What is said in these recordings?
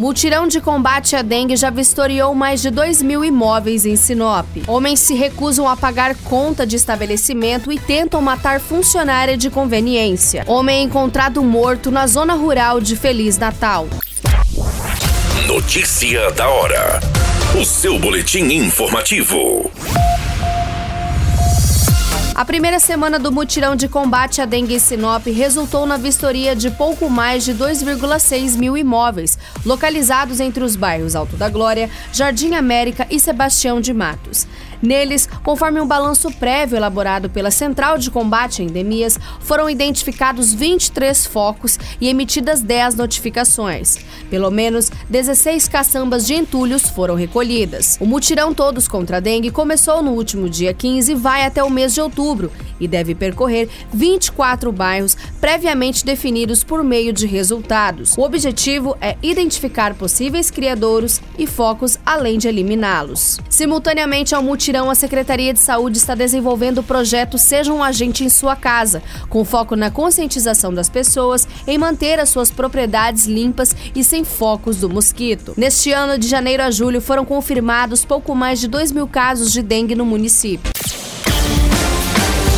Mutirão de combate à dengue já vistoriou mais de 2 mil imóveis em Sinop. Homens se recusam a pagar conta de estabelecimento e tentam matar funcionária de conveniência. Homem encontrado morto na zona rural de Feliz Natal. Notícia da hora. O seu boletim informativo. A primeira semana do mutirão de combate à dengue em Sinop resultou na vistoria de pouco mais de 2,6 mil imóveis, localizados entre os bairros Alto da Glória, Jardim América e Sebastião de Matos. Neles, conforme um balanço prévio elaborado pela Central de Combate a Endemias, foram identificados 23 focos e emitidas 10 notificações. Pelo menos 16 caçambas de entulhos foram recolhidas. O mutirão Todos contra a Dengue começou no último dia 15 e vai até o mês de outubro e deve percorrer 24 bairros previamente definidos por meio de resultados. O objetivo é identificar possíveis criadouros e focos, além de eliminá-los. Simultaneamente ao mutirão, a Secretaria de Saúde está desenvolvendo o projeto Seja um Agente em Sua Casa, com foco na conscientização das pessoas em manter as suas propriedades limpas e sem focos do mosquito. Neste ano, de janeiro a julho, foram confirmados pouco mais de 2 mil casos de dengue no município.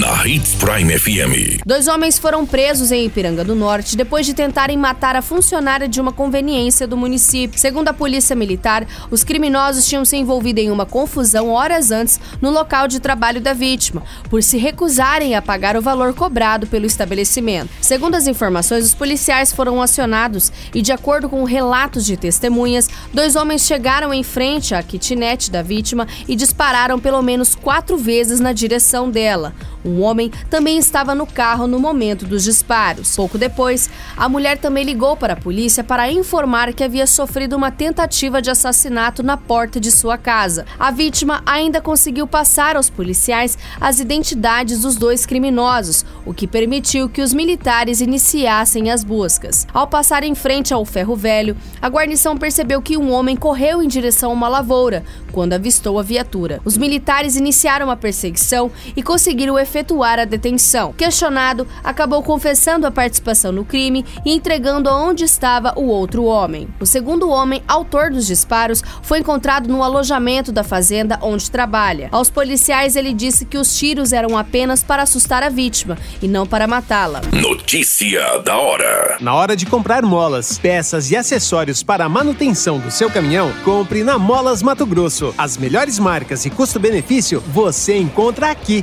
Na Hits Prime FM. Dois homens foram presos em Ipiranga do Norte depois de tentarem matar a funcionária de uma conveniência do município. Segundo a Polícia Militar, os criminosos tinham se envolvido em uma confusão horas antes no local de trabalho da vítima, por se recusarem a pagar o valor cobrado pelo estabelecimento. Segundo as informações, os policiais foram acionados e, de acordo com relatos de testemunhas, dois homens chegaram em frente à kitnet da vítima e dispararam pelo menos quatro vezes na direção dela. Um homem também estava no carro no momento dos disparos. Pouco depois, a mulher também ligou para a polícia para informar que havia sofrido uma tentativa de assassinato na porta de sua casa. A vítima ainda conseguiu passar aos policiais as identidades dos dois criminosos, o que permitiu que os militares iniciassem as buscas. Ao passar em frente ao ferro velho, a guarnição percebeu que um homem correu em direção a uma lavoura quando avistou a viatura. Os militares iniciaram a perseguição e conseguiram efetuar efetuar a detenção. Questionado, acabou confessando a participação no crime e entregando aonde estava o outro homem. O segundo homem, autor dos disparos, foi encontrado no alojamento da fazenda onde trabalha. Aos policiais, ele disse que os tiros eram apenas para assustar a vítima e não para matá-la. Notícia da hora. Na hora de comprar molas, peças e acessórios para a manutenção do seu caminhão, compre na Molas Mato Grosso. As melhores marcas e custo-benefício você encontra aqui.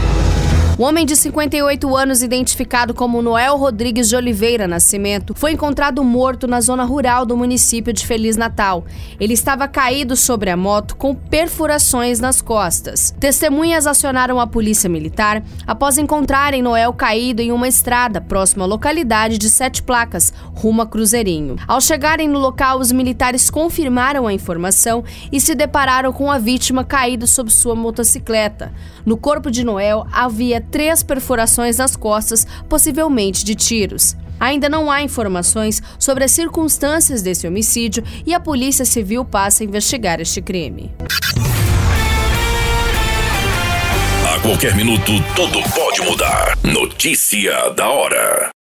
O homem de 58 anos, identificado como Noel Rodrigues de Oliveira Nascimento, foi encontrado morto na zona rural do município de Feliz Natal. Ele estava caído sobre a moto com perfurações nas costas. Testemunhas acionaram a polícia militar após encontrarem Noel caído em uma estrada próxima à localidade de Sete Placas, rumo a Cruzeirinho. Ao chegarem no local, os militares confirmaram a informação e se depararam com a vítima caída sob sua motocicleta. No corpo de Noel havia três perfurações nas costas, possivelmente de tiros. Ainda não há informações sobre as circunstâncias desse homicídio e a Polícia Civil passa a investigar este crime. A qualquer minuto, tudo pode mudar. Notícia da hora.